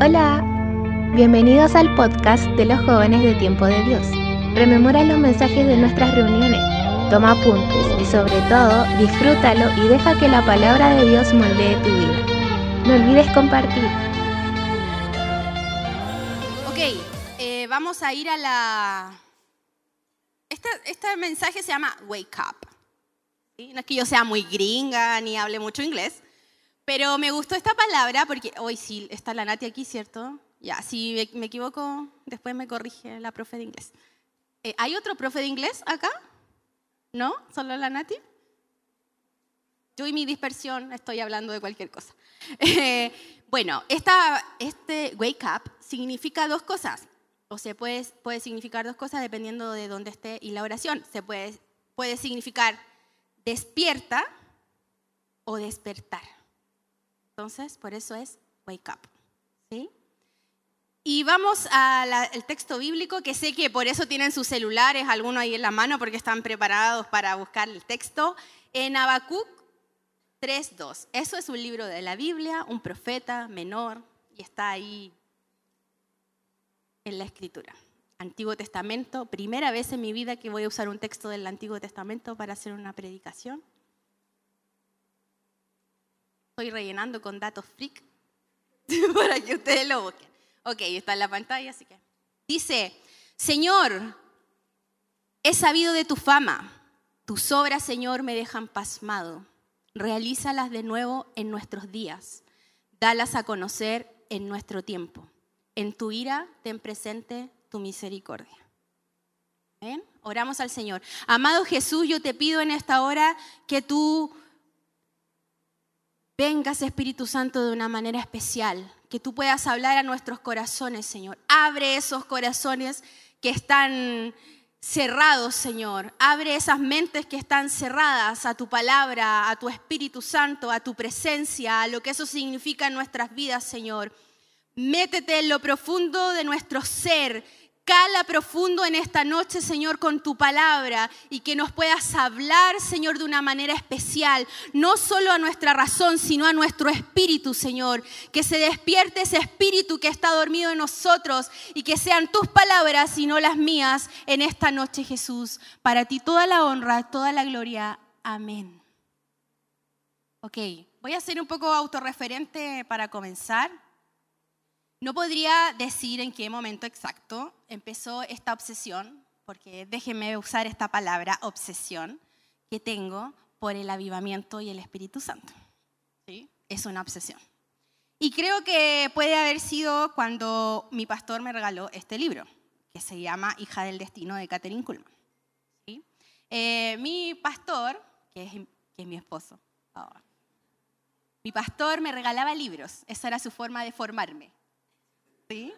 Hola, bienvenidos al podcast de los jóvenes de Tiempo de Dios. Rememora los mensajes de nuestras reuniones, toma apuntes y sobre todo disfrútalo y deja que la palabra de Dios moldee tu vida. No olvides compartir. Ok, eh, vamos a ir a la... Este, mensaje se llama Wake Up. No es que yo sea muy gringa ni hable mucho inglés, pero me gustó esta palabra porque hoy sí está la Nati aquí, ¿cierto? Ya, si me, equivoco, después me corrige la profe de inglés. Eh, ¿Hay otro profe de inglés acá? ¿No? ¿Solo la Nati? Yo y mi dispersión estoy hablando de cualquier cosa. Eh, bueno, esta, este wake up significa dos cosas. O se puede, puede significar dos cosas dependiendo de dónde esté y la oración. Se puede, puede significar despierta o despertar. Entonces, por eso es wake up. ¿sí? Y vamos al texto bíblico, que sé que por eso tienen sus celulares, algunos ahí en la mano, porque están preparados para buscar el texto. En Habacuc 3.2. Eso es un libro de la Biblia, un profeta menor, y está ahí en la escritura. Antiguo Testamento, primera vez en mi vida que voy a usar un texto del Antiguo Testamento para hacer una predicación. Estoy rellenando con datos freak para que ustedes lo busquen. Ok, está en la pantalla, así que. Dice, Señor, he sabido de tu fama. Tus obras, Señor, me dejan pasmado. Realízalas de nuevo en nuestros días. Dalas a conocer en nuestro tiempo. En tu ira, ten presente tu misericordia. ¿Ven? Oramos al Señor. Amado Jesús, yo te pido en esta hora que tú vengas, Espíritu Santo, de una manera especial, que tú puedas hablar a nuestros corazones, Señor. Abre esos corazones que están cerrados, Señor. Abre esas mentes que están cerradas a tu palabra, a tu Espíritu Santo, a tu presencia, a lo que eso significa en nuestras vidas, Señor. Métete en lo profundo de nuestro ser Cala profundo en esta noche, Señor, con tu palabra y que nos puedas hablar, Señor, de una manera especial, no solo a nuestra razón, sino a nuestro espíritu, Señor. Que se despierte ese espíritu que está dormido en nosotros y que sean tus palabras y no las mías en esta noche, Jesús. Para ti toda la honra, toda la gloria. Amén. Ok, voy a ser un poco autorreferente para comenzar. No podría decir en qué momento exacto empezó esta obsesión, porque déjenme usar esta palabra, obsesión, que tengo por el avivamiento y el Espíritu Santo. ¿Sí? Es una obsesión. Y creo que puede haber sido cuando mi pastor me regaló este libro, que se llama Hija del Destino de Catherine Kuhlman. ¿Sí? Eh, mi pastor, que es, mi esposo, mi pastor me regalaba libros, esa era su forma de formarme. ¿Sí?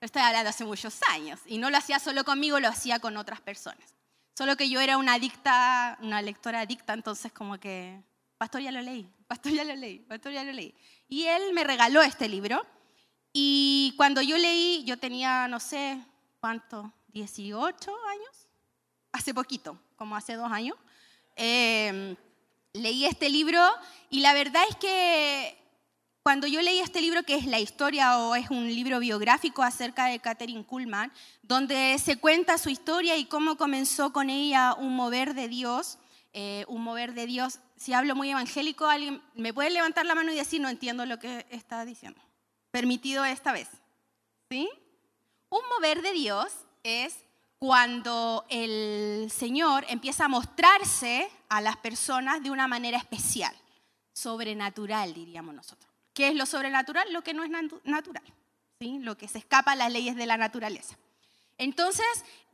Estoy hablando hace muchos años. Y no lo hacía solo conmigo, lo hacía con otras personas. Solo que yo era una adicta, una lectora adicta, entonces como que, pastor ya lo leí, pastor ya lo leí, pastor ya lo leí. Y él me regaló este libro. Y cuando yo leí, yo tenía, no sé, ¿cuánto? 18 años. Hace poquito, como hace dos años. Eh, leí este libro y la verdad es que cuando yo leí este libro, que es la historia o es un libro biográfico acerca de Catherine Kuhlman, donde se cuenta su historia y cómo comenzó con ella un mover de Dios, eh, un mover de Dios. Si hablo muy evangélico, alguien me puede levantar la mano y decir, no entiendo lo que está diciendo. Permitido esta vez. ¿Sí? Un mover de Dios es cuando el Señor empieza a mostrarse a las personas de una manera especial, sobrenatural, diríamos nosotros. ¿Qué es lo sobrenatural? Lo que no es natural, ¿sí? lo que se escapa a las leyes de la naturaleza. Entonces,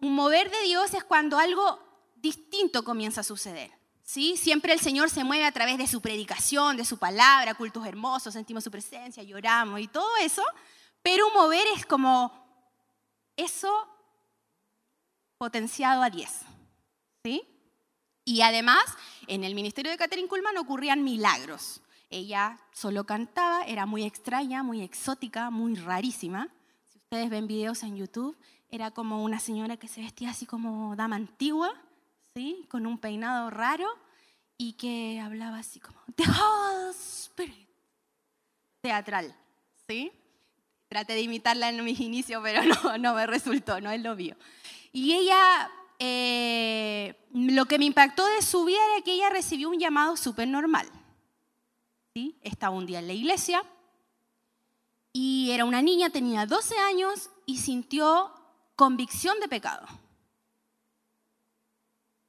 un mover de Dios es cuando algo distinto comienza a suceder. ¿sí? Siempre el Señor se mueve a través de su predicación, de su palabra, cultos hermosos, sentimos su presencia, lloramos y todo eso, pero un mover es como eso potenciado a 10. ¿sí? Y además, en el ministerio de Catherine Kuhlman ocurrían milagros. Ella solo cantaba, era muy extraña, muy exótica, muy rarísima. Si ustedes ven videos en YouTube, era como una señora que se vestía así como dama antigua, ¿sí? con un peinado raro y que hablaba así como The Holy Spirit. Teatral, ¿sí? Traté de imitarla en mis inicios, pero no, no me resultó, no es lo mío. Y ella, eh, lo que me impactó de su vida era que ella recibió un llamado súper normal. Estaba un día en la iglesia y era una niña, tenía 12 años y sintió convicción de pecado.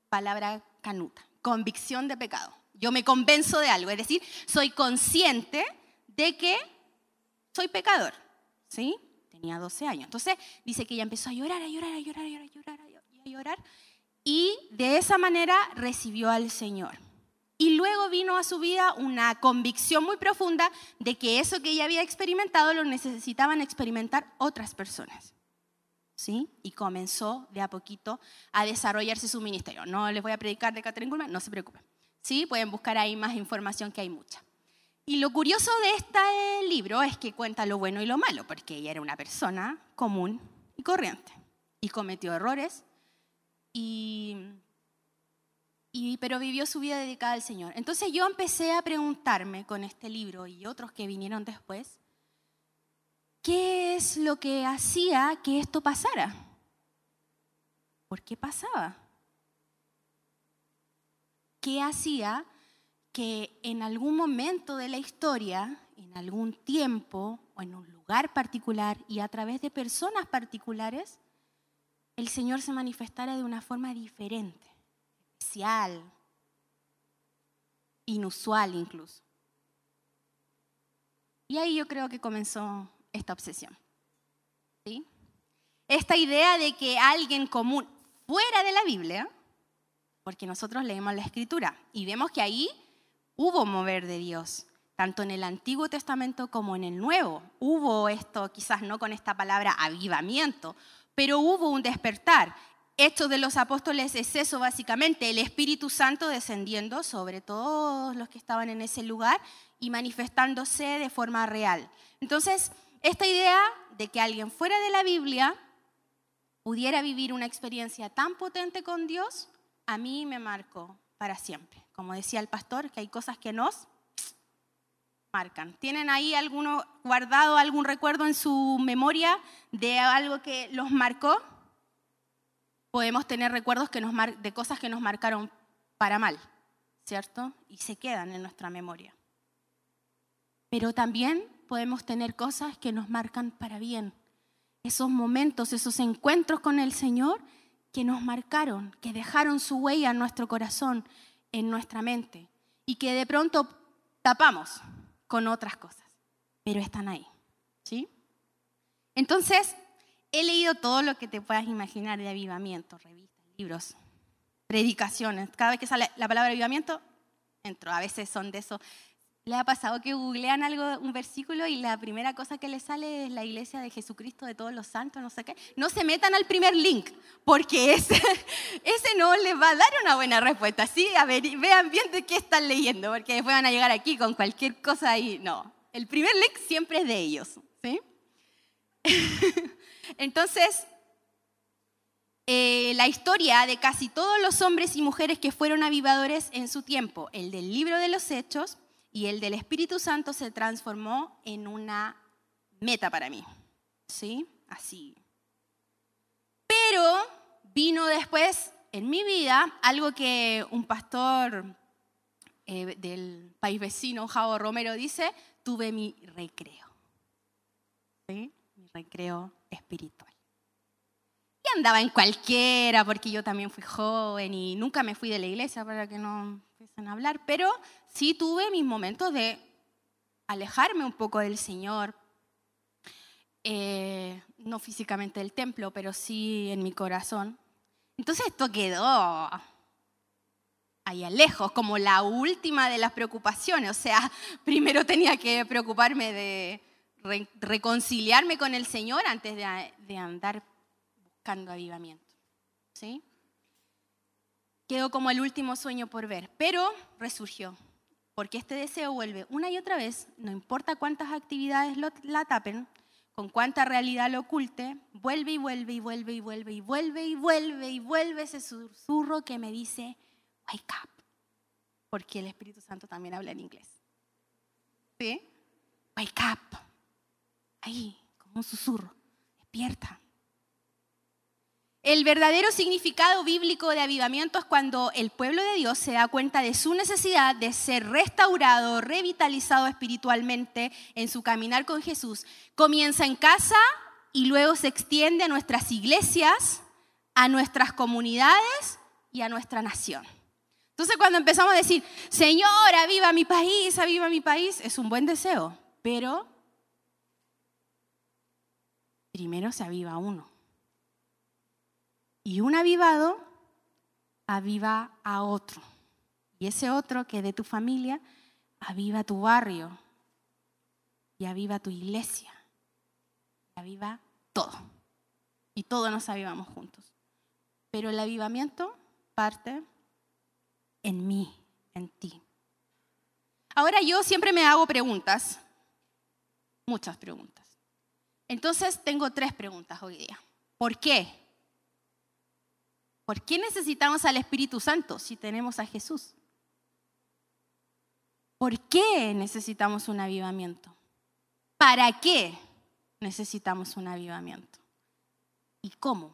Palabra canuta, convicción de pecado. Yo me convenzo de algo, es decir, soy consciente de que soy pecador. ¿Sí? Tenía 12 años. Entonces dice que ella empezó a llorar, a llorar, a llorar, a llorar, a llorar, a llorar. Y de esa manera recibió al Señor. Y luego vino a su vida una convicción muy profunda de que eso que ella había experimentado lo necesitaban experimentar otras personas. ¿Sí? Y comenzó de a poquito a desarrollarse su ministerio. No les voy a predicar de Catherine Kuhlman, no se preocupen. ¿Sí? Pueden buscar ahí más información que hay mucha. Y lo curioso de este libro es que cuenta lo bueno y lo malo, porque ella era una persona común y corriente. Y cometió errores, y, pero vivió su vida dedicada al Señor. Entonces yo empecé a preguntarme con este libro y otros que vinieron después, ¿qué es lo que hacía que esto pasara? ¿Por qué pasaba? ¿Qué hacía que en algún momento de la historia, en algún tiempo o en un lugar particular y a través de personas particulares, el Señor se manifestara de una forma diferente, especial, inusual incluso. Y ahí yo creo que comenzó esta obsesión. ¿Sí? Esta idea de que alguien común fuera de la Biblia, porque nosotros leemos la escritura y vemos que ahí hubo mover de Dios, tanto en el Antiguo Testamento como en el Nuevo. Hubo esto, quizás no con esta palabra avivamiento, pero hubo un despertar. Hechos de los apóstoles es eso básicamente, el Espíritu Santo descendiendo sobre todos los que estaban en ese lugar y manifestándose de forma real. Entonces, esta idea de que alguien fuera de la Biblia pudiera vivir una experiencia tan potente con Dios, a mí me marcó para siempre. Como decía el pastor, que hay cosas que nos marcan. ¿Tienen ahí alguno guardado algún recuerdo en su memoria de algo que los marcó? Podemos tener recuerdos que de cosas que nos marcaron para mal, ¿cierto? Y se quedan en nuestra memoria. Pero también podemos tener cosas que nos marcan para bien. Esos momentos, esos encuentros con el Señor que nos marcaron, que dejaron su huella en nuestro corazón, en nuestra mente y que de pronto tapamos con otras cosas, pero están ahí. ¿sí? Entonces, he leído todo lo que te puedas imaginar de avivamiento, revistas, libros, predicaciones. Cada vez que sale la palabra avivamiento, entro. A veces son de eso ¿Le ha pasado que googlean algo, un versículo y la primera cosa que les sale es la iglesia de Jesucristo de todos los santos, no sé qué? No se metan al primer link, porque ese, ese no les va a dar una buena respuesta. Sí, a ver, vean bien de qué están leyendo, porque después van a llegar aquí con cualquier cosa ahí. No, el primer link siempre es de ellos, ¿sí? Entonces, eh, la historia de casi todos los hombres y mujeres que fueron avivadores en su tiempo, el del libro de los Hechos, y el del Espíritu Santo se transformó en una meta para mí. ¿Sí? Así. Pero vino después en mi vida algo que un pastor eh, del país vecino, Javo Romero, dice, tuve mi recreo. ¿Sí? Recreo espiritual. Y andaba en cualquiera, porque yo también fui joven y nunca me fui de la iglesia para que no empiecen a hablar, pero sí tuve mis momentos de alejarme un poco del Señor, eh, no físicamente del templo, pero sí en mi corazón. Entonces esto quedó allá lejos, como la última de las preocupaciones. O sea, primero tenía que preocuparme de reconciliarme con el Señor antes de, de andar buscando avivamiento. ¿Sí? Quedó como el último sueño por ver, pero resurgió porque este deseo vuelve una y otra vez, no importa cuántas actividades la tapen, con cuánta realidad lo oculte, vuelve y vuelve y vuelve y vuelve y vuelve y vuelve y vuelve ese susurro que me dice, wake up, porque el Espíritu Santo también habla en inglés. ¿Sí? Wake up. Ahí, como un susurro. Despierta. El verdadero significado bíblico de avivamiento es cuando el pueblo de Dios se da cuenta de su necesidad de ser restaurado, revitalizado espiritualmente en su caminar con Jesús. Comienza en casa y luego se extiende a nuestras iglesias, a nuestras comunidades y a nuestra nación. Entonces cuando empezamos a decir, Señor, aviva mi país, aviva mi país, es un buen deseo, pero primero se aviva uno. Y un avivado aviva a otro. Y ese otro que de tu familia, aviva tu barrio y aviva tu iglesia. Y aviva todo. Y todos nos avivamos juntos. Pero el avivamiento parte en mí, en ti. Ahora yo siempre me hago preguntas, muchas preguntas. Entonces tengo tres preguntas hoy día. ¿Por qué? ¿Por qué necesitamos al Espíritu Santo si tenemos a Jesús? ¿Por qué necesitamos un avivamiento? ¿Para qué necesitamos un avivamiento? ¿Y cómo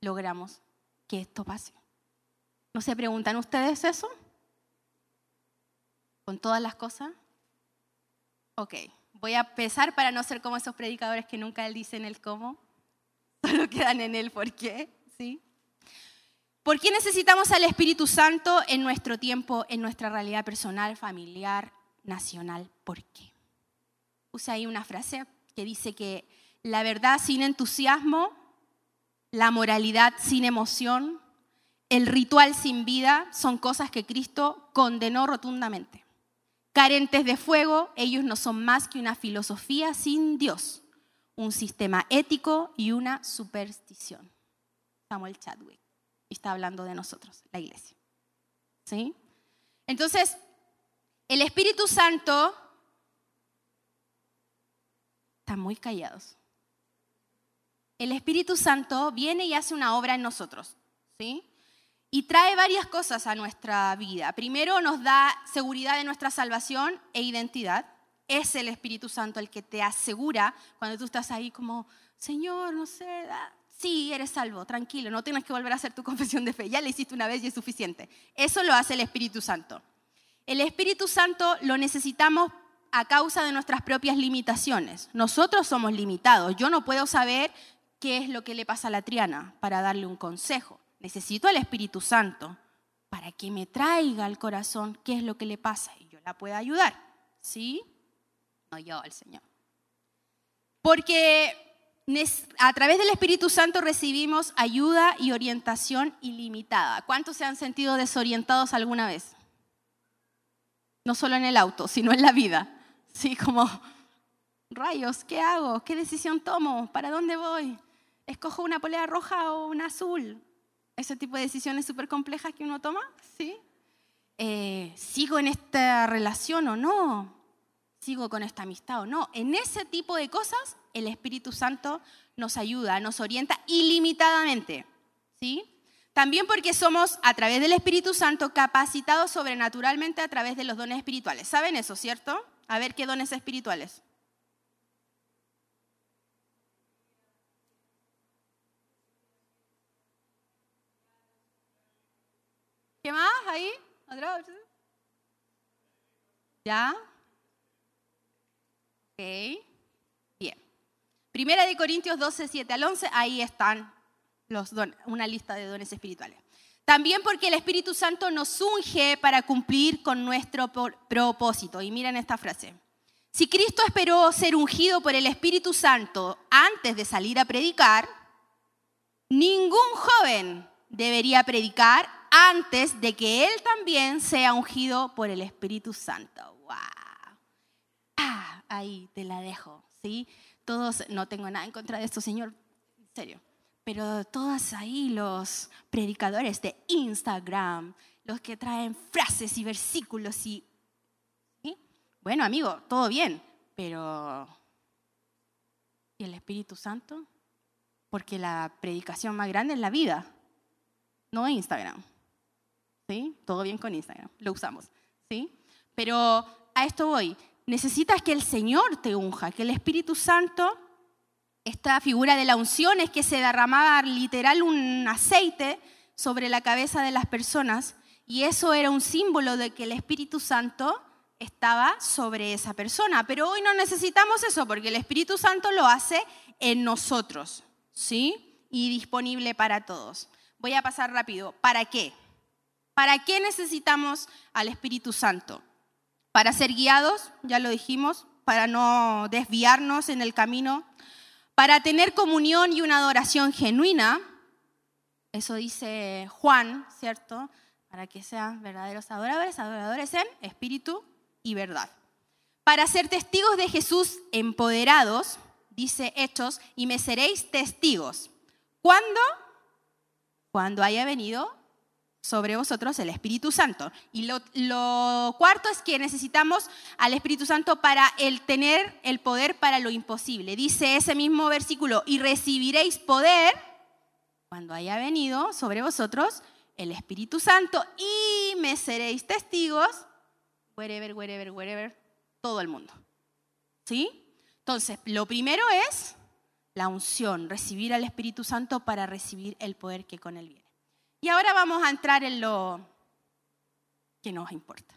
logramos que esto pase? ¿No se preguntan ustedes eso? ¿Con todas las cosas? Ok, voy a empezar para no ser como esos predicadores que nunca dicen el cómo, solo quedan en el por qué. ¿sí? ¿Por qué necesitamos al Espíritu Santo en nuestro tiempo, en nuestra realidad personal, familiar, nacional? ¿Por qué? Puse ahí una frase que dice que la verdad sin entusiasmo, la moralidad sin emoción, el ritual sin vida son cosas que Cristo condenó rotundamente. Carentes de fuego, ellos no son más que una filosofía sin Dios, un sistema ético y una superstición. Samuel Chadwick. Está hablando de nosotros, la iglesia. ¿Sí? Entonces, el Espíritu Santo está muy callados. El Espíritu Santo viene y hace una obra en nosotros, ¿sí? Y trae varias cosas a nuestra vida. Primero nos da seguridad de nuestra salvación e identidad. Es el Espíritu Santo el que te asegura cuando tú estás ahí como, Señor, no sé, Sí, eres salvo, tranquilo, no tienes que volver a hacer tu confesión de fe, ya la hiciste una vez y es suficiente. Eso lo hace el Espíritu Santo. El Espíritu Santo lo necesitamos a causa de nuestras propias limitaciones. Nosotros somos limitados. Yo no puedo saber qué es lo que le pasa a la Triana para darle un consejo. Necesito al Espíritu Santo para que me traiga al corazón qué es lo que le pasa y yo la pueda ayudar. ¿Sí? No yo, al Señor. Porque a través del Espíritu Santo recibimos ayuda y orientación ilimitada. ¿Cuántos se han sentido desorientados alguna vez? No solo en el auto, sino en la vida. Sí, como, rayos, ¿qué hago? ¿Qué decisión tomo? ¿Para dónde voy? ¿Escojo una polea roja o una azul? Ese tipo de decisiones súper complejas que uno toma, ¿sí? Eh, ¿Sigo en esta relación o no? ¿Sigo con esta amistad o no? En ese tipo de cosas el Espíritu Santo nos ayuda, nos orienta ilimitadamente. ¿sí? También porque somos, a través del Espíritu Santo, capacitados sobrenaturalmente a través de los dones espirituales. ¿Saben eso, cierto? A ver, ¿qué dones espirituales? ¿Qué más ahí? ¿Ya? Ok. Primera de Corintios 12, 7 al 11, ahí están los una lista de dones espirituales. También porque el Espíritu Santo nos unge para cumplir con nuestro propósito. Y miren esta frase. Si Cristo esperó ser ungido por el Espíritu Santo antes de salir a predicar, ningún joven debería predicar antes de que él también sea ungido por el Espíritu Santo. ¡Wow! Ah, ahí te la dejo, ¿sí? todos, no tengo nada en contra de esto, Señor, en serio, pero todos ahí los predicadores de Instagram, los que traen frases y versículos y... Bueno, amigo, todo bien, pero... ¿Y el Espíritu Santo? Porque la predicación más grande es la vida, no Instagram. ¿Sí? Todo bien con Instagram, lo usamos. ¿Sí? Pero a esto voy necesitas que el Señor te unja, que el Espíritu Santo, esta figura de la unción es que se derramaba literal un aceite sobre la cabeza de las personas y eso era un símbolo de que el Espíritu Santo estaba sobre esa persona. Pero hoy no necesitamos eso porque el Espíritu Santo lo hace en nosotros, ¿sí? Y disponible para todos. Voy a pasar rápido. ¿Para qué? ¿Para qué necesitamos al Espíritu Santo? Para ser guiados, ya lo dijimos, para no desviarnos en el camino, para tener comunión y una adoración genuina, eso dice Juan, ¿cierto? Para que sean verdaderos adoradores, adoradores en espíritu y verdad. Para ser testigos de Jesús empoderados, dice Hechos, y me seréis testigos. ¿Cuándo? Cuando haya venido sobre vosotros el Espíritu Santo. Y lo, cuarto es que necesitamos al Espíritu Santo para el tener el poder para lo imposible. Dice ese mismo versículo, y recibiréis poder cuando haya venido sobre vosotros el Espíritu Santo y me seréis testigos, wherever, wherever, wherever, todo el mundo. ¿Sí? Entonces, lo primero es la unción, recibir al Espíritu Santo para recibir el poder que con él viene. Y ahora vamos a entrar en lo que nos importa.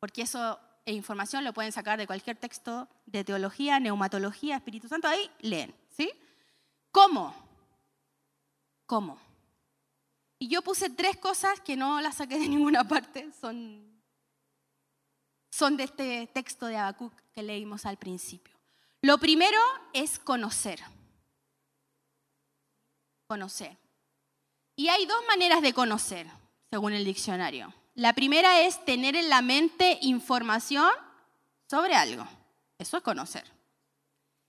Porque eso es información, lo pueden sacar de cualquier texto de teología, neumatología, Espíritu Santo, ahí leen. ¿sí? ¿Cómo? ¿Cómo? Y yo puse tres cosas que no las saqué de ninguna parte, son, son de este texto de Habacuc que leímos al principio. Lo primero es conocer. Conocer. Y hay dos maneras de conocer, según el diccionario. La primera es tener en la mente información sobre algo. Eso es conocer.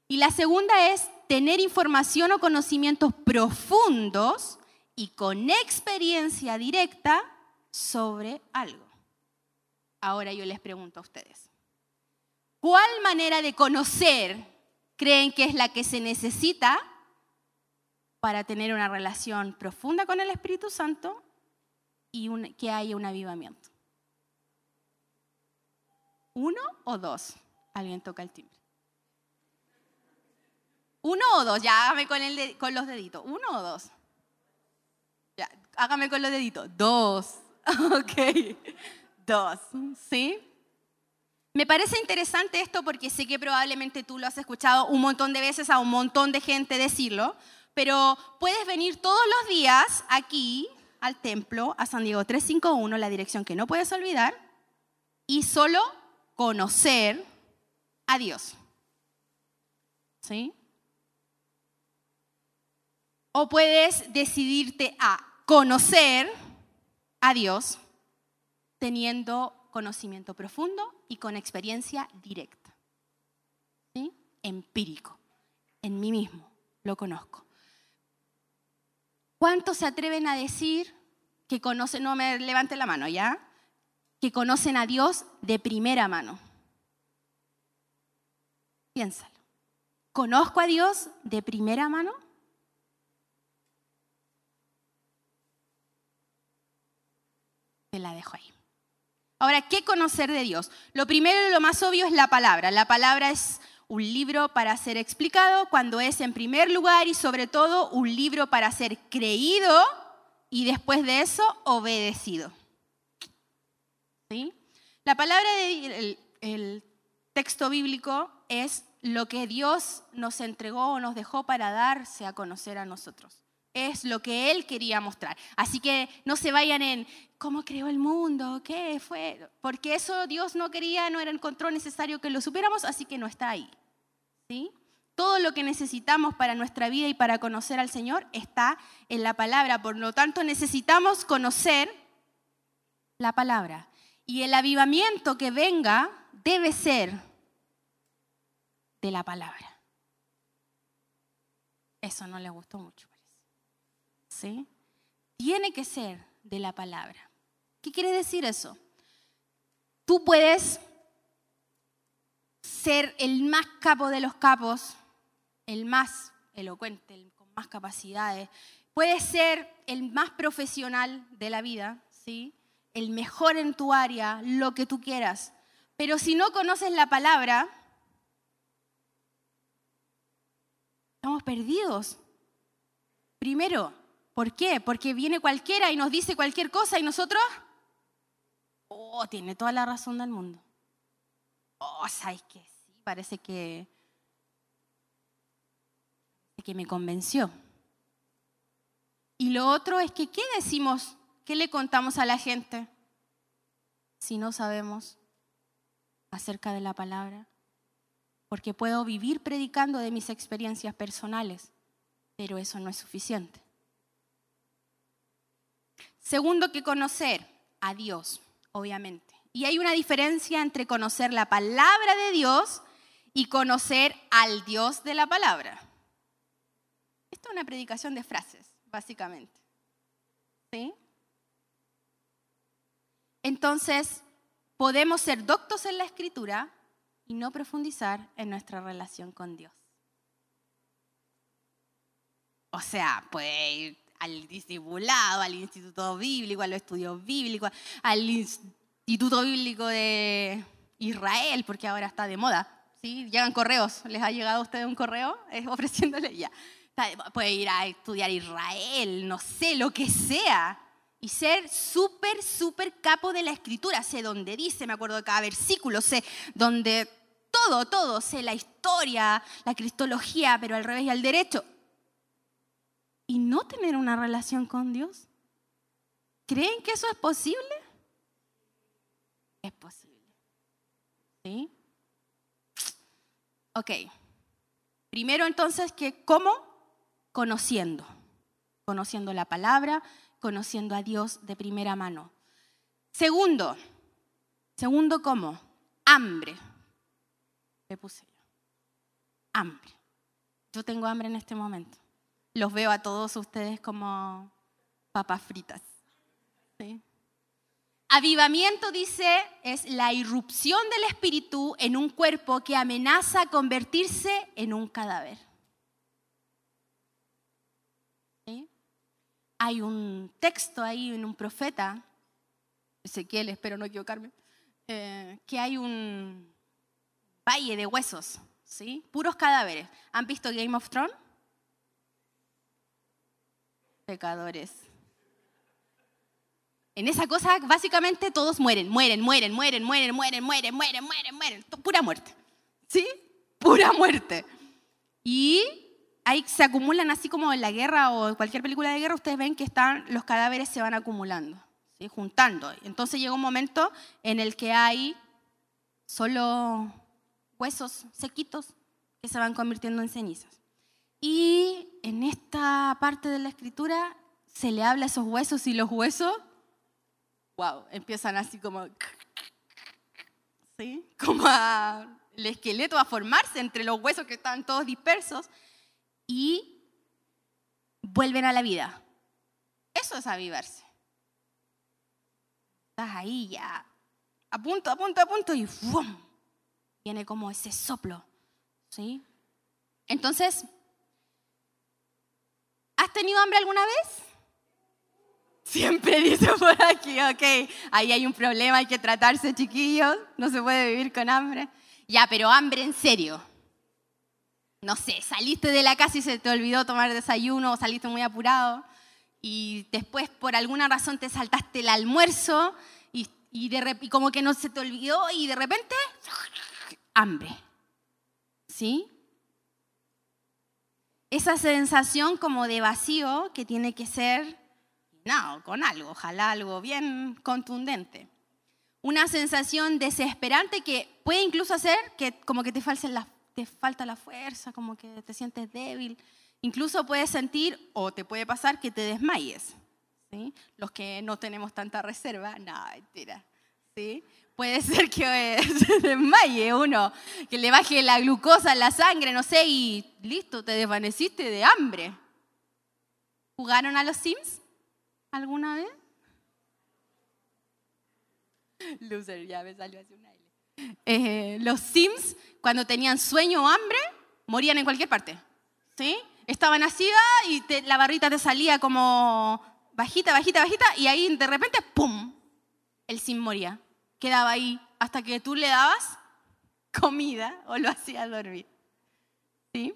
Y la segunda es tener información o conocimientos profundos y con experiencia directa sobre algo. Ahora yo les pregunto a ustedes, ¿cuál manera de conocer creen que es la que se necesita para tener una relación profunda con el Espíritu Santo y que haya un avivamiento. ¿Uno o dos? Alguien toca el timbre. ¿Uno o dos? Ya hágame con, con los deditos. ¿Uno o dos? Ya, hágame con los deditos. Dos. Ok. Dos. ¿Sí? Me parece interesante esto porque sé que probablemente tú lo has escuchado un montón de veces a un montón de gente decirlo, pero puedes venir todos los días aquí al templo, a San Diego 351, la dirección que no puedes olvidar, y solo conocer a Dios. ¿Sí? O puedes decidirte a conocer a Dios teniendo conocimiento profundo y con experiencia directa. ¿Sí? Empírico. En mí mismo lo conozco. ¿Cuántos se atreven a decir que conocen, no me levante la mano ya, que conocen a Dios de primera mano? Piénsalo. ¿Conozco a Dios de primera mano? Te la dejo ahí. Ahora, ¿qué conocer de Dios? Lo primero y lo más obvio es la palabra. La palabra es un libro para ser explicado, cuando es en primer lugar y sobre todo un libro para ser creído y después de eso obedecido. ¿Sí? La palabra del el texto bíblico es lo que Dios nos entregó o nos dejó para darse a conocer a nosotros. Es lo que Él quería mostrar. Así que no se vayan en cómo creó el mundo, qué fue, porque eso Dios no quería, no era el control necesario que lo supiéramos, así que no está ahí. Todo lo que necesitamos para nuestra vida y para conocer al Señor está en la palabra. Por lo tanto, necesitamos conocer la palabra. Y el avivamiento que venga debe ser de la palabra. Eso no le gustó mucho, ¿Sí? Tiene que ser de la palabra. ¿Qué quiere decir eso? Tú puedes ser el más capo de los capos, el más elocuente, el con más capacidades. Puedes ser el más profesional de la vida, ¿sí? el mejor en tu área, lo que tú quieras. Pero si no conoces la palabra, estamos perdidos. Primero, ¿por qué? Porque viene cualquiera y nos dice cualquier cosa y nosotros, oh, tiene toda la razón del mundo. Oh, ¿sabes qué? Parece que, que me convenció. Y lo otro es que, ¿qué decimos? ¿Qué le contamos a la gente si no sabemos? acerca de la palabra, porque puedo vivir predicando de mis experiencias personales, pero eso no es suficiente. Segundo que conocer a Dios, obviamente. Y hay una diferencia entre conocer la palabra de Dios y conocer al Dios de la palabra. Esto es una predicación de frases, básicamente. ¿Sí? Entonces, podemos ser doctos en la escritura y no profundizar en nuestra relación con Dios. O sea, pues al discipulado, al instituto bíblico, a los estudios bíblicos, al instituto bíblico de Israel, porque ahora está de moda. ¿Sí? Llegan correos, ¿les ha llegado a ustedes un correo ofreciéndole ya? Puede ir a estudiar Israel, no sé, lo que sea y ser súper, súper capo de la escritura. Sé dónde dice, me acuerdo de cada versículo, sé dónde todo, todo, sé la historia, la cristología, pero al revés y al derecho. ¿Y no tener una relación con Dios? ¿Creen que eso es posible? Es posible. ¿Sí? Ok. Primero entonces, que ¿cómo? Conociendo. Conociendo la palabra, conociendo a Dios de primera mano. Segundo, segundo cómo? Hambre. Le puse yo. Hambre. Yo tengo hambre en este momento. Los veo a todos ustedes como papas fritas. Avivamiento, dice, es la irrupción del espíritu en un cuerpo que amenaza convertirse en un cadáver. hay un texto ahí en un profeta, Ezequiel, espero no equivocarme, eh, que hay un valle de huesos, ¿sí? puros cadáveres. ¿Han visto Game of Thrones? Pecadores. En esa cosa, básicamente todos mueren, mueren, mueren, mueren, mueren, mueren, mueren, mueren, mueren, mueren. Pura muerte. ¿Sí? Pura muerte. Y ahí se acumulan así como en la guerra o en cualquier película de guerra, ustedes ven que están, los cadáveres se van acumulando, ¿sí? juntando. Entonces llega un momento en el que hay solo huesos sequitos que se van convirtiendo en cenizas. Y en esta parte de la escritura se le habla a esos huesos y los huesos, wow, empiezan así como, ¿sí? Como el esqueleto a formarse entre los huesos que están todos dispersos y vuelven a la vida. Eso es avivarse. Estás ahí ya, a punto, a punto, a punto y ¡fum! viene como ese soplo. ¿Sí? Entonces, ¿has tenido hambre alguna vez? Siempre dice por aquí, ok, ahí hay un problema, hay que tratarse, chiquillos, no se puede vivir con hambre. Ya, pero hambre en serio no sé, saliste de la casa y se te olvidó tomar desayuno o saliste muy apurado y después por alguna razón te saltaste el almuerzo y, como que no se te olvidó y de repente, hambre. ¿Sí? Esa sensación como de vacío que tiene que ser, no, con algo, ojalá algo bien contundente. Una sensación desesperante que puede incluso hacer que como que te las te falta la fuerza, como que te sientes débil. Incluso puedes sentir o te puede pasar que te desmayes. ¿sí? Los que no tenemos tanta reserva, no, mentira. ¿sí? Puede ser que se desmaye uno, que le baje la glucosa la sangre, no sé, y listo, te desvaneciste de hambre. ¿Jugaron a los Sims alguna vez? Loser, ya me salió eh, los Sims, cuando tenían sueño o hambre, morían en cualquier parte. ¿sí? Estaban así ah, y la barrita te salía como bajita, bajita, bajita, y ahí de repente, ¡pum! El Sim moría. quedaba ahí hasta que tú le dabas comida o lo hacías dormir. ¿Sí?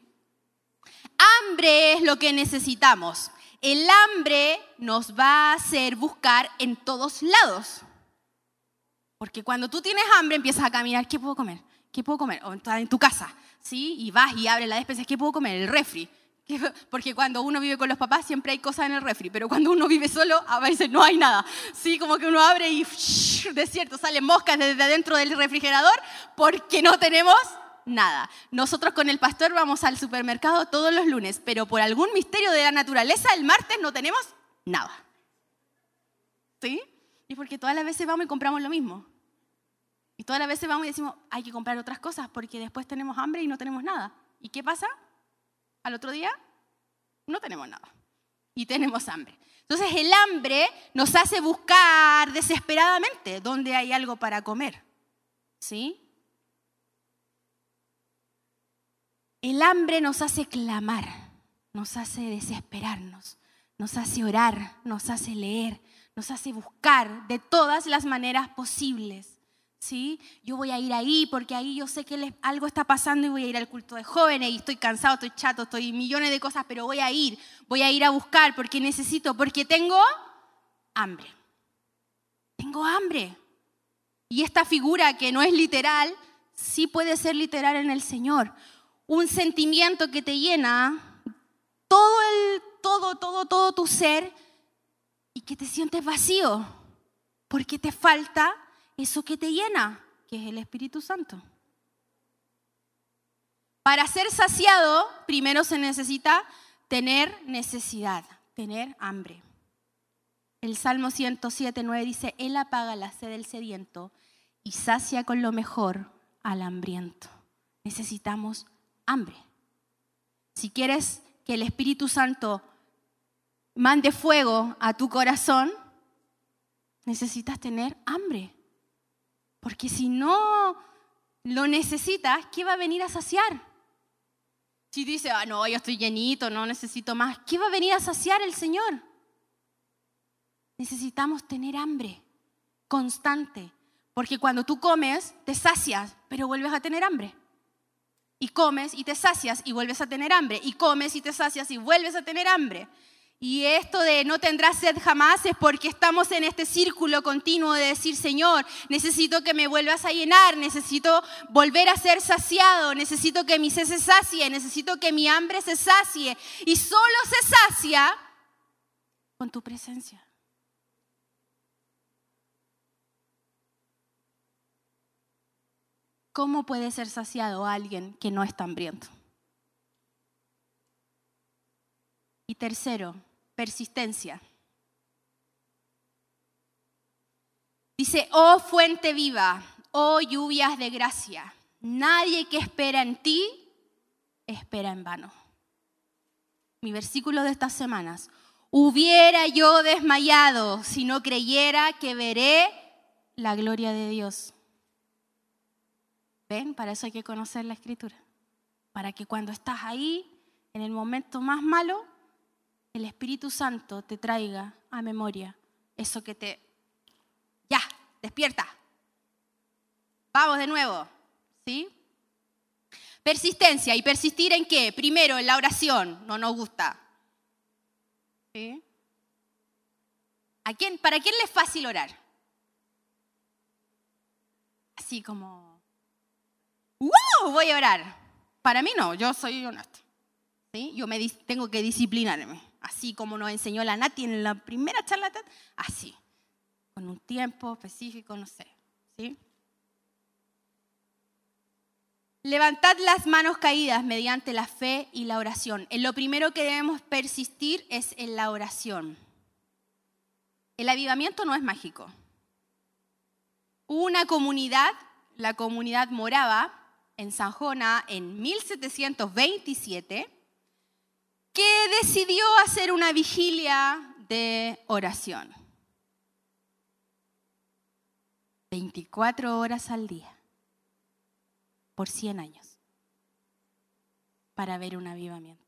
Hambre es lo que necesitamos. El hambre nos va a hacer buscar en todos lados. Porque cuando tú tienes hambre empiezas a caminar, ¿qué puedo comer? ¿Qué puedo comer? O en tu casa, ¿sí? Y vas y abres la despensa, ¿qué puedo comer? El refri. Porque cuando uno vive con los papás siempre hay cosas en el refri, pero cuando uno vive solo a veces no hay nada. Sí, como que uno abre y desierto, salen moscas desde adentro del refrigerador porque no tenemos nada. Nosotros con el pastor vamos al supermercado todos los lunes, pero por algún misterio de la naturaleza el martes no tenemos nada. ¿Sí? Y porque todas las veces vamos y compramos lo mismo. Y todas las veces vamos y decimos, hay que comprar otras cosas porque después tenemos hambre y no tenemos nada. ¿Y qué pasa? Al otro día no tenemos nada y tenemos hambre. Entonces el hambre nos hace buscar desesperadamente dónde hay algo para comer. ¿Sí? El hambre nos hace clamar, nos hace desesperarnos, nos hace orar, nos hace leer, nos hace buscar de todas las maneras posibles. ¿Sí? Yo voy a ir ahí porque ahí yo sé que algo está pasando y voy a ir al culto de jóvenes y estoy cansado, estoy chato, estoy millones de cosas, pero voy a ir, voy a ir a buscar porque necesito, porque tengo hambre. Tengo hambre. Y esta figura que no es literal, sí puede ser literal en el Señor un sentimiento que te llena todo el todo todo todo tu ser y que te sientes vacío porque te falta eso que te llena, que es el Espíritu Santo. Para ser saciado, primero se necesita tener necesidad, tener hambre. El Salmo 107, 9 dice, Él apaga la sed del sediento y sacia con lo mejor al hambriento. Necesitamos hambre. Si quieres que el Espíritu Santo mande fuego a tu corazón, necesitas tener hambre. Porque si no lo necesitas, ¿qué va a venir a saciar? Si dice, ah, no, yo estoy llenito, no necesito más, ¿qué va a venir a saciar el Señor? Necesitamos tener hambre constante, porque cuando tú comes, te sacias, pero vuelves a tener hambre y comes y te sacias y vuelves a tener hambre, y comes y te sacias y vuelves a tener hambre. Y esto de no tendrás sed jamás es porque estamos en este círculo continuo de decir, Señor, necesito que me vuelvas a llenar, necesito volver a ser saciado, necesito que mi sed se sacie, necesito que mi hambre se sacie. Y solo se sacia con tu presencia. ¿Cómo puede ser saciado alguien que no está hambriento? Y tercero, persistencia. Dice, oh fuente viva, oh lluvias de gracia, nadie que espera en ti espera en vano. Mi versículo de estas semanas, hubiera yo desmayado si no creyera que veré la gloria de Dios. ¿Ven? Para eso hay que conocer la escritura. Para que cuando estás ahí, en el momento más malo, el Espíritu Santo te traiga a memoria eso que te... Ya, despierta. Vamos de nuevo. ¿Sí? Persistencia. ¿Y persistir en qué? Primero, en la oración. No nos gusta. ¿Sí? ¿A quién, ¿Para quién le es fácil orar? Así como ¡Wow! Voy a orar. Para mí no, yo soy honesto. ¿Sí? Yo tengo que disciplinarme, así como nos enseñó la Nati en la primera charla, así, con un tiempo específico, no sé. ¿sí? Levantad las manos caídas mediante la fe y la oración. En lo primero que debemos persistir es en la oración. El avivamiento no es mágico. Una comunidad, la comunidad moraba, en San Jona en 1727 que decidió hacer una vigilia de oración. 24 horas al día, por 100 años, para ver un avivamiento.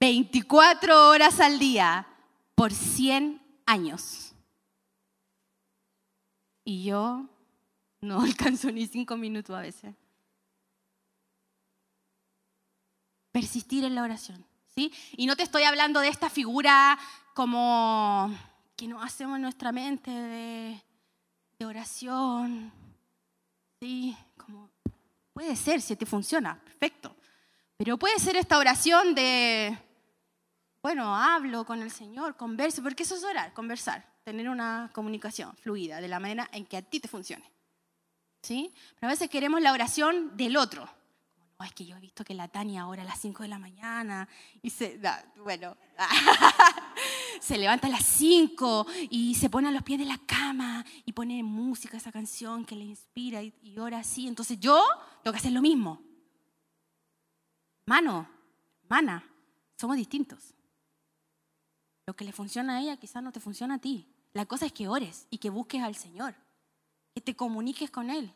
24 horas al día, por 100 años. Y yo no alcanzo ni cinco minutos a veces. Persistir en la oración. ¿sí? Y no te estoy hablando de esta figura como que nos hacemos en nuestra mente de, de oración. ¿sí? Como, puede ser, si te funciona, perfecto. Pero puede ser esta oración de, bueno, hablo con el Señor, converso, porque eso es orar, conversar, tener una comunicación fluida de la manera en que a ti te funcione. Pero a veces queremos la oración del otro. No, es que yo he visto que la Tania ora a las 5 de la mañana y se, bueno, se levanta a las 5 y se pone a los pies de la cama y pone música esa canción que le inspira y, y ora así. Entonces yo tengo que hacer lo mismo. Mano, mana, somos distintos. Lo que le funciona a ella quizás no te funciona a ti. La cosa es que ores y que busques al Señor, que te comuniques con Él.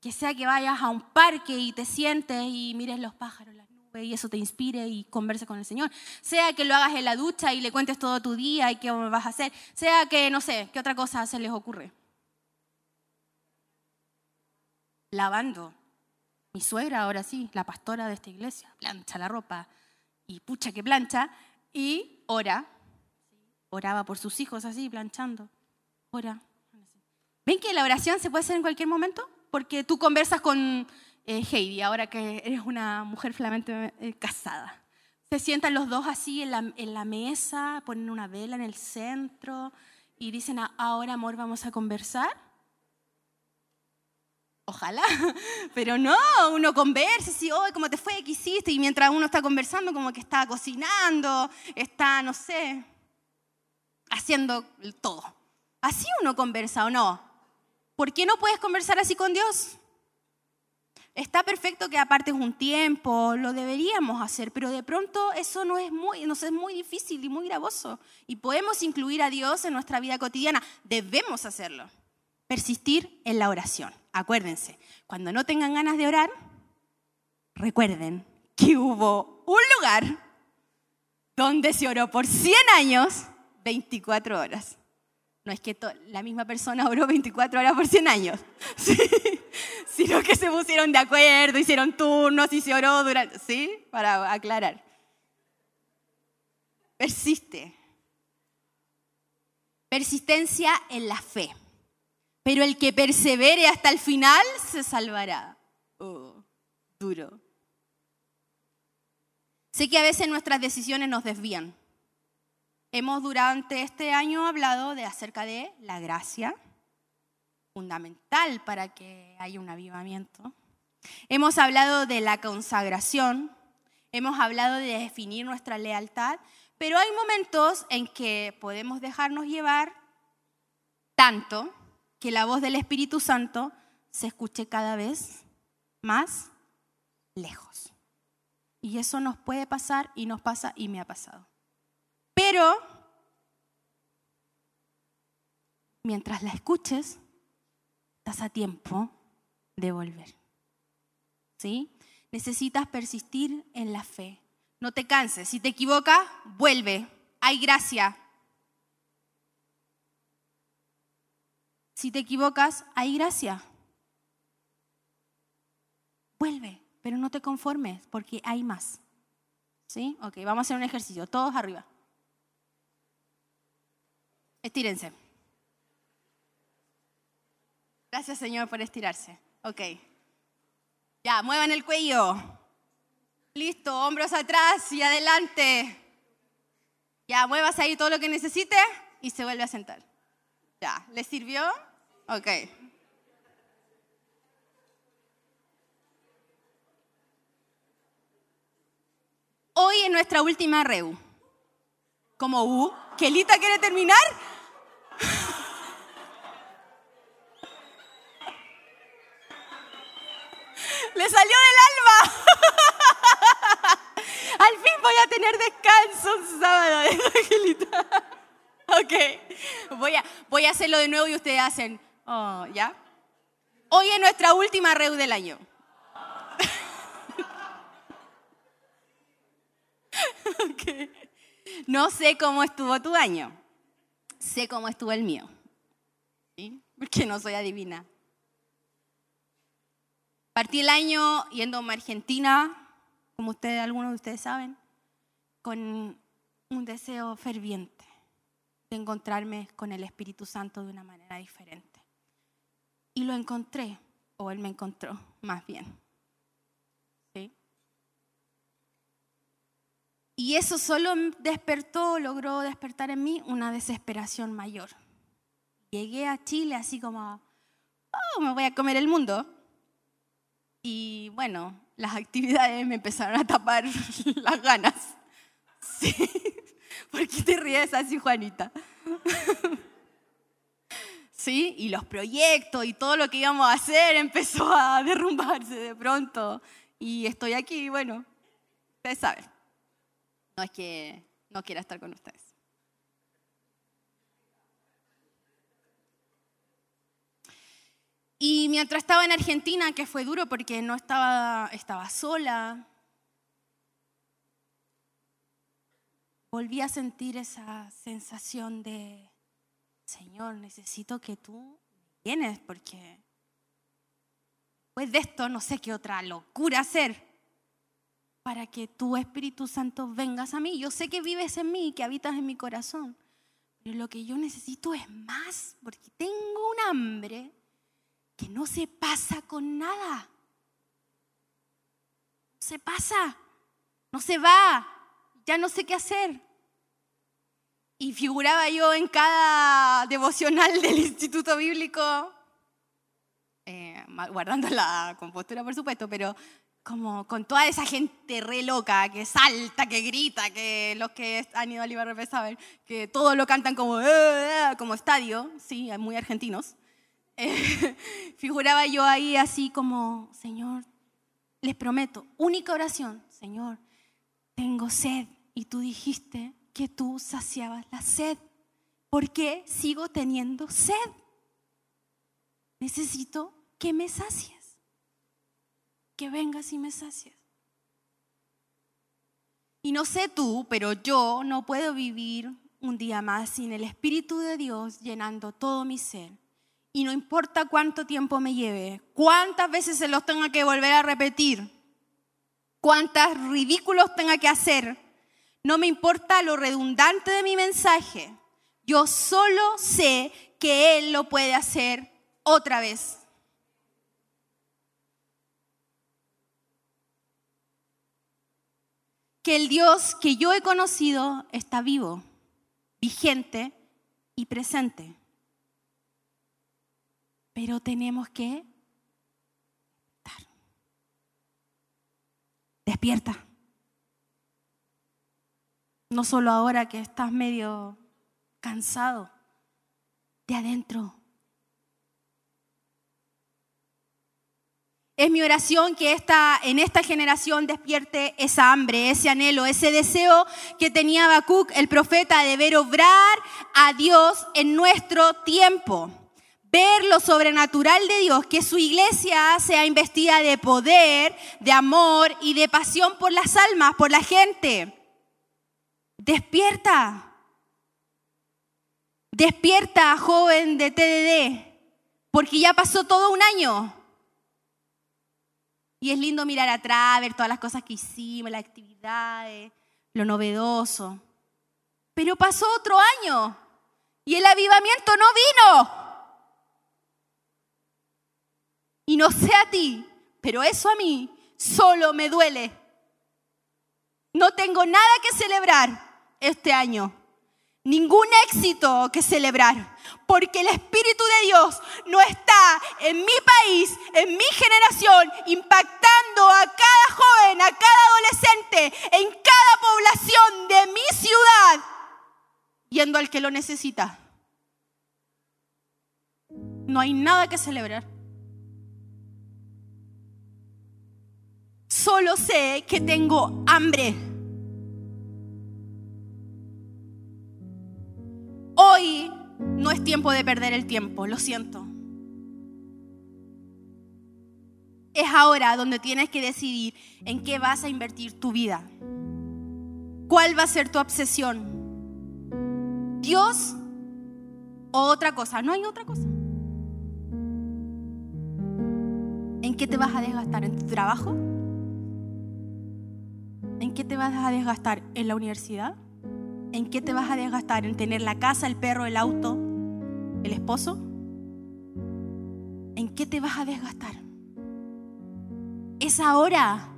Que sea que vayas a un parque y te sientes y mires los pájaros, las nubes y eso te inspire y converses con el Señor. Sea que lo hagas en la ducha y le cuentes todo tu día y qué vas a hacer. Sea que, no sé, qué otra cosa se les ocurre. Lavando mi suegra, ahora sí, la pastora de esta iglesia, plancha la ropa y pucha que plancha y ora. Oraba por sus hijos así, planchando. Ora. ¿Ven que la oración se puede hacer en cualquier momento? Porque tú conversas con eh, Heidi, ahora que eres una mujer flamante eh, casada. Se sientan los dos así en la, mesa, ponen una vela en el centro y dicen, ahora amor, vamos a conversar. Ojalá, pero no, uno conversa, sí, hoy ¿cómo te fue? ¿Qué hiciste? Y mientras uno está conversando, como que está cocinando, está, no sé, haciendo todo. Así uno conversa o no. ¿Por qué no puedes conversar así con Dios? Está perfecto que apartes un tiempo, lo deberíamos hacer, pero de pronto eso no es muy, nos es muy difícil y muy gravoso. Y podemos incluir a Dios en nuestra vida cotidiana. Debemos hacerlo. Persistir en la oración. Acuérdense, cuando no tengan ganas de orar, recuerden que hubo un lugar donde se oró por 100 años, 24 horas. No es que la misma persona oró 24 horas por 100 años, sino que se pusieron de acuerdo, hicieron turnos y se oró durante, ¿sí? Para aclarar. Persiste. Persistencia en la fe pero el que persevere hasta el final se salvará. Oh, duro. Sé que a veces nuestras decisiones nos desvían. Hemos durante este año hablado de acerca de la gracia, fundamental para que haya un avivamiento. Hemos hablado de la consagración, hemos hablado de definir nuestra lealtad, pero hay momentos en que podemos dejarnos llevar tanto que la voz del Espíritu Santo se escuche cada vez más lejos. Y eso nos puede pasar y nos pasa y me ha pasado. Pero mientras la escuches, estás a tiempo de volver. ¿Sí? Necesitas persistir en la fe. No te canses. Si te equivocas, vuelve. Hay gracia. Si te equivocas, hay gracia. Vuelve, pero no te conformes porque hay más. ¿Sí? Ok, vamos a hacer un ejercicio. Todos arriba. Estírense. Gracias, Señor, por estirarse. Ok. Ya, muevan el cuello. Listo, hombros atrás y adelante. Ya, muevas ahí todo lo que necesite y se vuelve a sentar. Ya, ¿les sirvió? Ok. Hoy en nuestra última reu. Como U, ¿Kelita quiere terminar? ¡Le salió del alma! Al fin voy a tener descanso un sábado, Angelita. Ok, voy a, voy a hacerlo de nuevo y ustedes hacen, oh, ¿ya? Hoy es nuestra última reu del año. okay. No sé cómo estuvo tu año, sé cómo estuvo el mío. ¿sí? porque no soy adivina. Partí el año yendo a Argentina, como ustedes, algunos de ustedes saben, con un deseo ferviente de encontrarme con el Espíritu Santo de una manera diferente. Y lo encontré, o él me encontró, más bien. ¿Sí? Y eso solo despertó, logró despertar en mí una desesperación mayor. Llegué a Chile así como, oh, me voy a comer el mundo. Y bueno, las actividades me empezaron a tapar las ganas. Sí. ¿Por qué te ríes así, Juanita? ¿Sí? Y los proyectos y todo lo que íbamos a hacer empezó a derrumbarse de pronto. Y estoy aquí, bueno, ustedes saben. No es que no quiera estar con ustedes. Y mientras estaba en Argentina, que fue duro porque no estaba, estaba sola, volví a sentir esa sensación de, Señor, necesito que tú vienes porque después de esto no sé qué otra locura hacer para que tu Espíritu Santo vengas a mí. Yo sé que vives en mí, que habitas en mi corazón, pero lo que yo necesito es más porque tengo un hambre que no se pasa con nada. No se pasa, no se va, ya no sé qué hacer. Y figuraba yo en cada devocional del Instituto Bíblico, eh, guardando la compostura por supuesto, pero como con toda esa gente re loca que salta, que grita, que los que han ido al IBRP saben, que todo lo cantan como, eh, como estadio, sí, muy argentinos. Figuraba yo ahí así como, Señor, les prometo, única oración, Señor, tengo sed. Y tú dijiste que tú saciabas la sed. ¿Por qué sigo teniendo sed? Necesito que me sacies. Que vengas y me sacies. Y no sé tú, pero yo no puedo vivir un día más sin el Espíritu de Dios llenando todo mi ser. Y no importa cuánto tiempo me lleve, cuántas veces se los tenga que volver a repetir, cuántas ridículos tenga que hacer, no me importa lo redundante de mi mensaje. Yo solo sé que Él lo puede hacer otra vez. Que el Dios que yo he conocido está vivo, vigente y presente. Pero tenemos que Despierta. No solo ahora que estás medio cansado, de adentro. Es mi oración que esta, en esta generación despierte esa hambre, ese anhelo, ese deseo que tenía Habacuc, el profeta, de ver obrar a Dios en nuestro tiempo. Ver lo sobrenatural de Dios, que su iglesia sea investida de poder, de amor y de pasión por las almas, por la gente. Despierta. Despierta, joven de TDD, porque ya pasó todo un año. Y es lindo mirar atrás, ver todas las cosas que hicimos, las actividades, lo novedoso. Pero pasó otro año y el avivamiento no vino. Y no sé a ti, pero eso a mí solo me duele. No tengo nada que celebrar este año. Ningún éxito que celebrar, porque el Espíritu de Dios no está en mi país, en mi generación, impactando a cada joven, a cada adolescente, en cada población de mi ciudad, yendo al que lo necesita. No hay nada que celebrar. solo sé que tengo hambre. Hoy no es tiempo de perder el tiempo, lo siento. Es ahora donde tienes que decidir en qué vas a invertir tu vida. ¿Cuál va a ser tu obsesión? ¿Dios o otra cosa? No hay otra cosa. ¿En qué te vas a desgastar? ¿En tu trabajo? ¿En qué te vas a desgastar? ¿En la universidad? ¿En qué te vas a desgastar? ¿En tener la casa, el perro, el auto, el esposo? ¿En qué te vas a desgastar? Es ahora.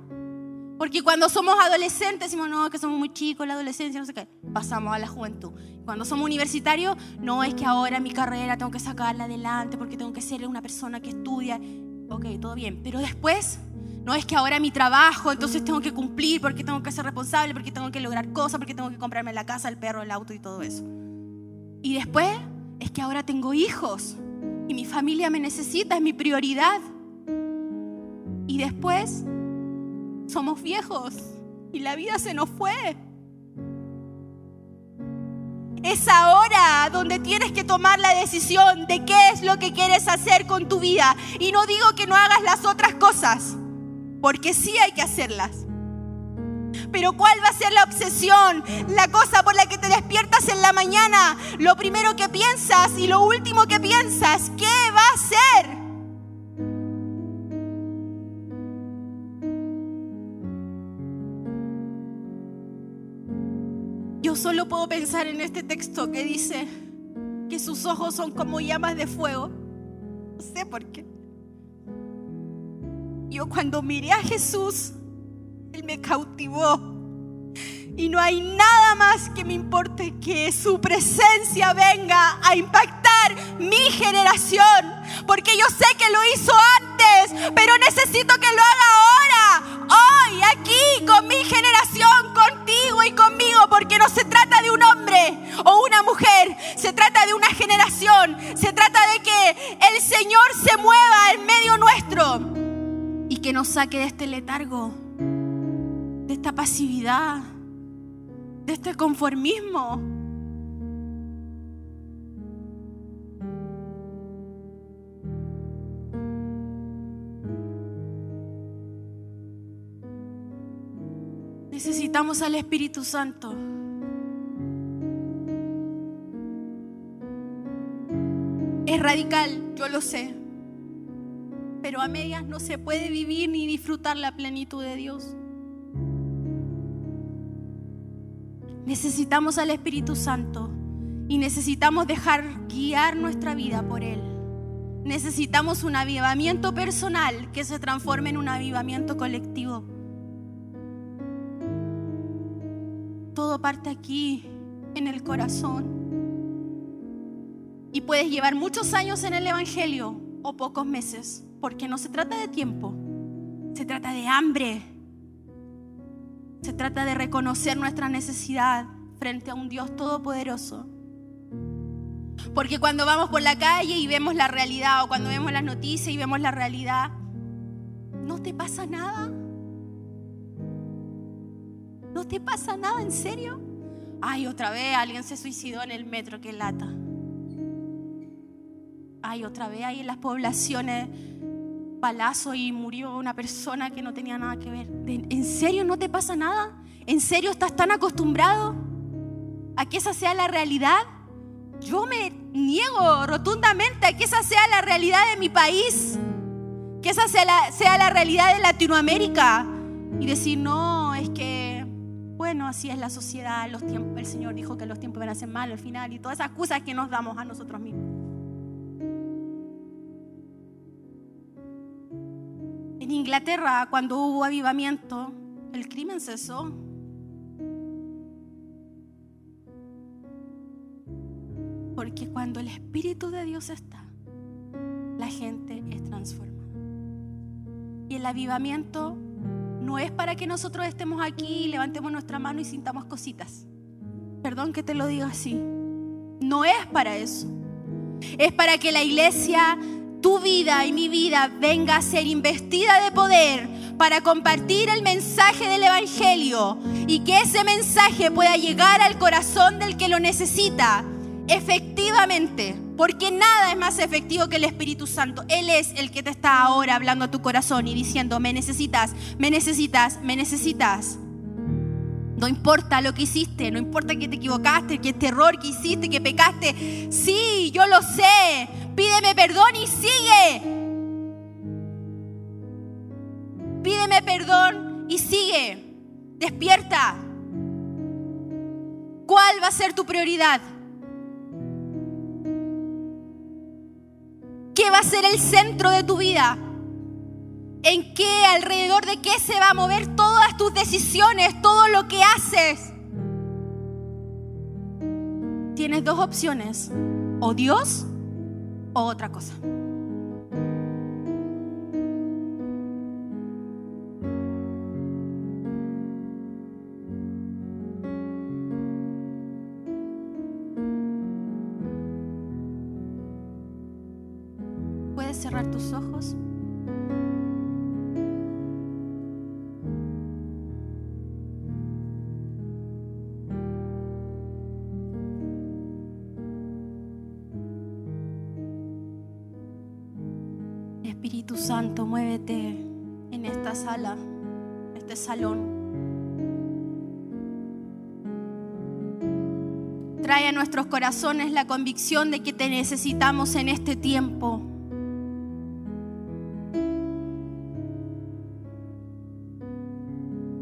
Porque cuando somos adolescentes decimos, no, que somos muy chicos, la adolescencia, no sé qué. Pasamos a la juventud. Cuando somos universitarios, no es que ahora mi carrera tengo que sacarla adelante porque tengo que ser una persona que estudia. Ok, todo bien. Pero después, no es que ahora mi trabajo, entonces tengo que cumplir porque tengo que ser responsable, porque tengo que lograr cosas, porque tengo que comprarme la casa, el perro, el auto y todo eso. Y después es que ahora tengo hijos y mi familia me necesita, es mi prioridad. Y después somos viejos y la vida se nos fue. Es ahora donde tienes que tomar la decisión de qué es lo que quieres hacer con tu vida. Y no digo que no hagas las otras cosas, porque sí hay que hacerlas. Pero ¿cuál va a ser la obsesión? La cosa por la que te despiertas en la mañana, lo primero que piensas y lo último que piensas, ¿qué va a ser? Yo solo puedo pensar en este texto que dice que sus ojos son como llamas de fuego. No sé por qué. Yo cuando miré a Jesús, Él me cautivó. Y no hay nada más que me importe que su presencia venga a impactar mi generación. Porque yo sé que lo hizo antes, pero necesito que lo haga ahora, hoy, aquí, con mi generación, contigo y conmigo. Porque no se trata de un hombre o una mujer, se trata de una generación. Se trata de que el Señor se mueva en medio nuestro que nos saque de este letargo, de esta pasividad, de este conformismo. Necesitamos al Espíritu Santo. Es radical, yo lo sé. Pero a medias no se puede vivir ni disfrutar la plenitud de Dios. Necesitamos al Espíritu Santo y necesitamos dejar guiar nuestra vida por Él. Necesitamos un avivamiento personal que se transforme en un avivamiento colectivo. Todo parte aquí, en el corazón. Y puedes llevar muchos años en el Evangelio o pocos meses, porque no se trata de tiempo, se trata de hambre, se trata de reconocer nuestra necesidad frente a un Dios todopoderoso. Porque cuando vamos por la calle y vemos la realidad, o cuando vemos las noticias y vemos la realidad, ¿no te pasa nada? ¿No te pasa nada en serio? Ay, otra vez alguien se suicidó en el metro, qué lata. Ay, otra vez ahí en las poblaciones palazo y murió una persona que no tenía nada que ver. ¿En serio no te pasa nada? ¿En serio estás tan acostumbrado a que esa sea la realidad? Yo me niego rotundamente a que esa sea la realidad de mi país, que esa sea la, realidad de Latinoamérica. Y decir, no, es que, bueno, así es la sociedad, los tiempos, el Señor dijo que los tiempos van a ser malos al final y todas esas excusas que nos damos a nosotros mismos. En Inglaterra, cuando hubo avivamiento, el crimen cesó. Porque cuando el Espíritu de Dios está, la gente es transformada. Y el avivamiento no es para que nosotros estemos aquí, levantemos nuestra mano y sintamos cositas. Perdón que te lo diga así. No es para eso. Es para que la iglesia tu vida y mi vida venga a ser investida de poder para compartir el mensaje del Evangelio y que ese mensaje pueda llegar al corazón del que lo necesita efectivamente, porque nada es más efectivo que el Espíritu Santo. Él es el que te está ahora hablando a tu corazón y diciendo, me necesitas, me necesitas, me necesitas. No importa lo que hiciste, no importa que te equivocaste, que este error que hiciste, que pecaste. Sí, yo lo sé. Pídeme perdón y sigue. pídeme perdón y sigue. Despierta. ¿Cuál va a ser tu prioridad? ¿Qué va a ser el centro de tu vida? ¿En qué, alrededor de qué se va a mover todas tus decisiones, todo lo que haces? Tienes dos opciones, o Dios o otra cosa. ¿Puedes cerrar tus ojos? Sala, este salón. Trae a nuestros corazones la convicción de que te necesitamos en este tiempo.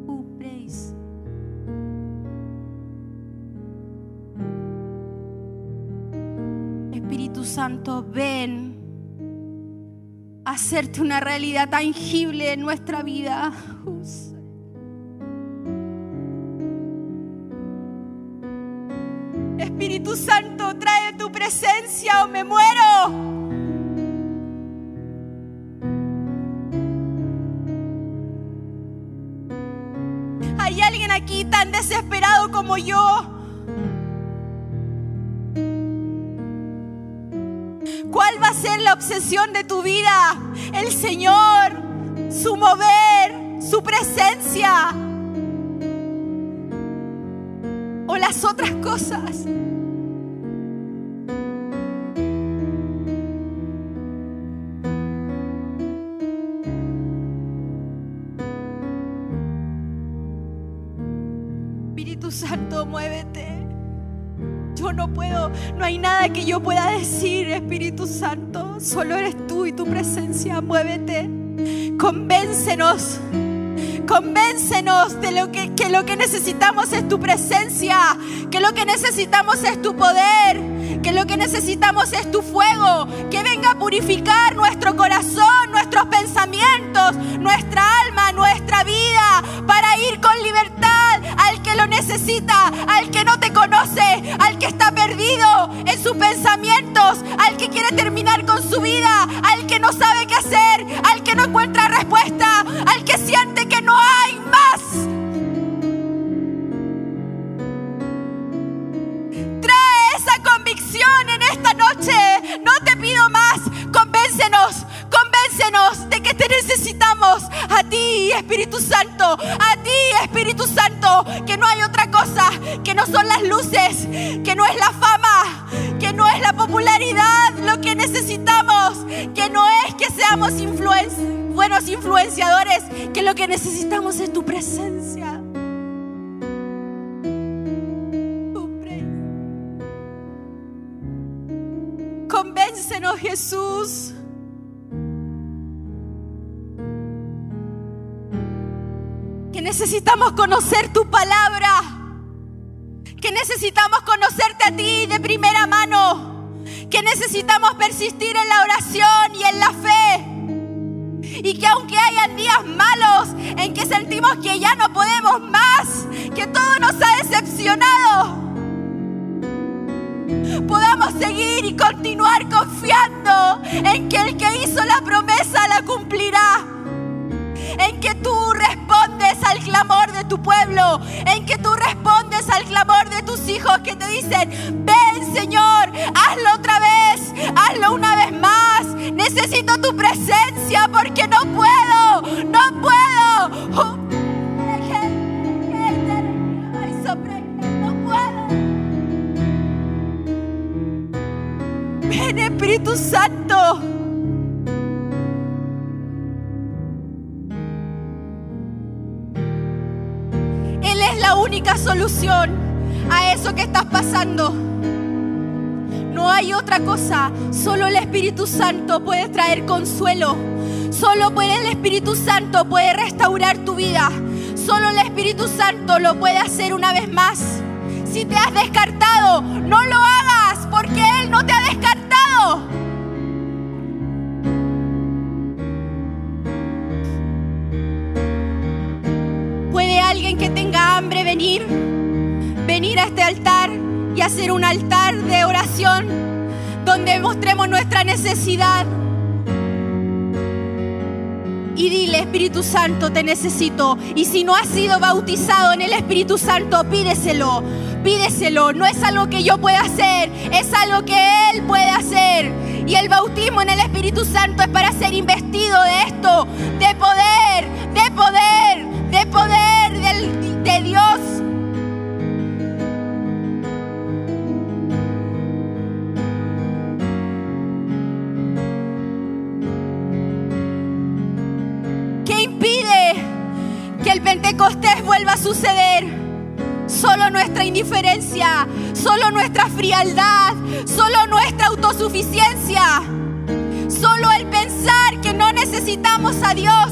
Uh. Espíritu Santo, ven hacerte una realidad tangible en nuestra vida. Espíritu Santo, trae tu presencia o me muero. Hay alguien aquí tan desesperado como yo. La obsesión de tu vida? El Señor, su mover, su presencia. O las otras cosas. No hay nada que yo pueda decir, Espíritu Santo. Solo eres tú y tu presencia. Muévete. Convéncenos. Convéncenos de lo que, que lo que necesitamos es tu presencia. Que lo que necesitamos es tu poder. Que lo que necesitamos es tu fuego. Que venga a purificar nuestro corazón, nuestros pensamientos, nuestra alma, nuestra vida. Para ir con libertad al que lo necesita, al que no te conoce, al que está perdido conocer tu palabra, que necesitamos conocerte a ti de primera mano, que necesitamos persistir en la oración y en la fe. Y que aunque hayan días malos en que sentimos que ya no podemos más, que todo nos ha decepcionado, podamos seguir y continuar confiando en que el que hizo la promesa la cumplirá. En que tú respondes al clamor de tu pueblo, en que tú respondes al clamor de tus hijos que te dicen, ven Señor, hazlo otra vez, hazlo una vez más, necesito tu presencia porque no puedo, no puedo. Ven Espíritu Santo. Única solución a eso que estás pasando. No hay otra cosa. Solo el Espíritu Santo puede traer consuelo. Solo puede el Espíritu Santo puede restaurar tu vida. Solo el Espíritu Santo lo puede hacer una vez más. Si te has descartado, no lo hagas venir? Venir a este altar y hacer un altar de oración donde mostremos nuestra necesidad. Y dile, Espíritu Santo, te necesito. Y si no has sido bautizado en el Espíritu Santo, pídeselo. Pídeselo. No es algo que yo pueda hacer, es algo que Él puede hacer. Y el bautismo en el Espíritu Santo es para ser investido de esto, de poder, de poder, de poder Dios. ¿Qué impide que el Pentecostés vuelva a suceder? Solo nuestra indiferencia, solo nuestra frialdad, solo nuestra autosuficiencia, solo el pensar que no necesitamos a Dios.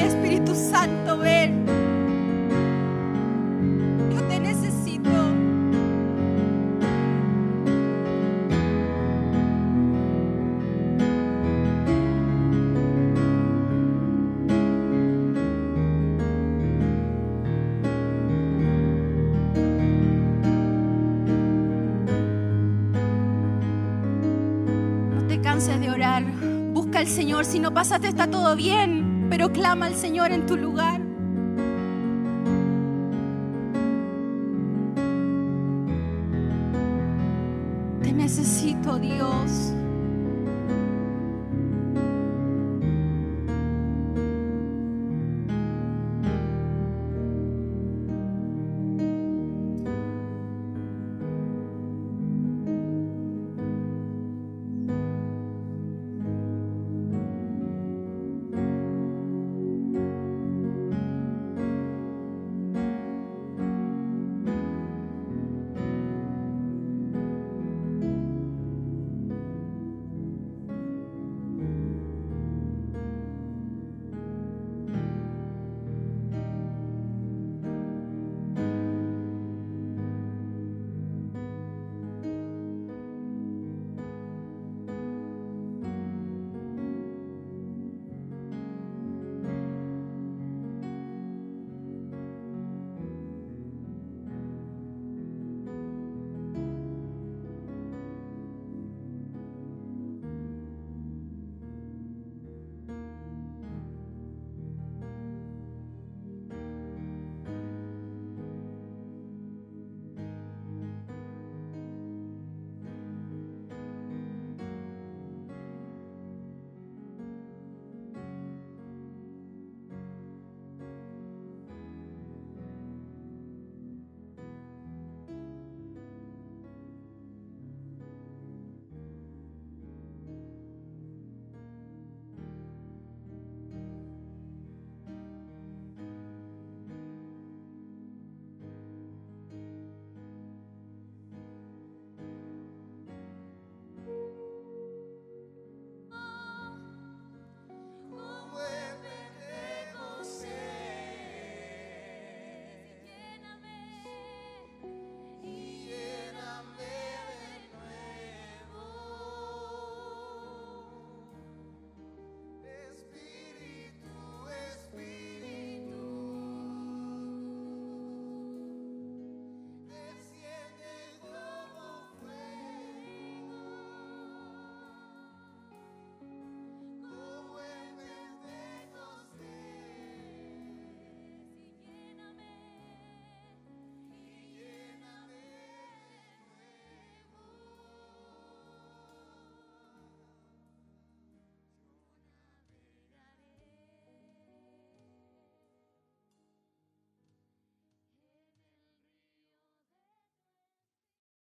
Espíritu Santo, ven. Yo te necesito. No te canses de orar. Busca al Señor. Si no pasaste, está todo bien. Pero clama al Señor en tu lugar.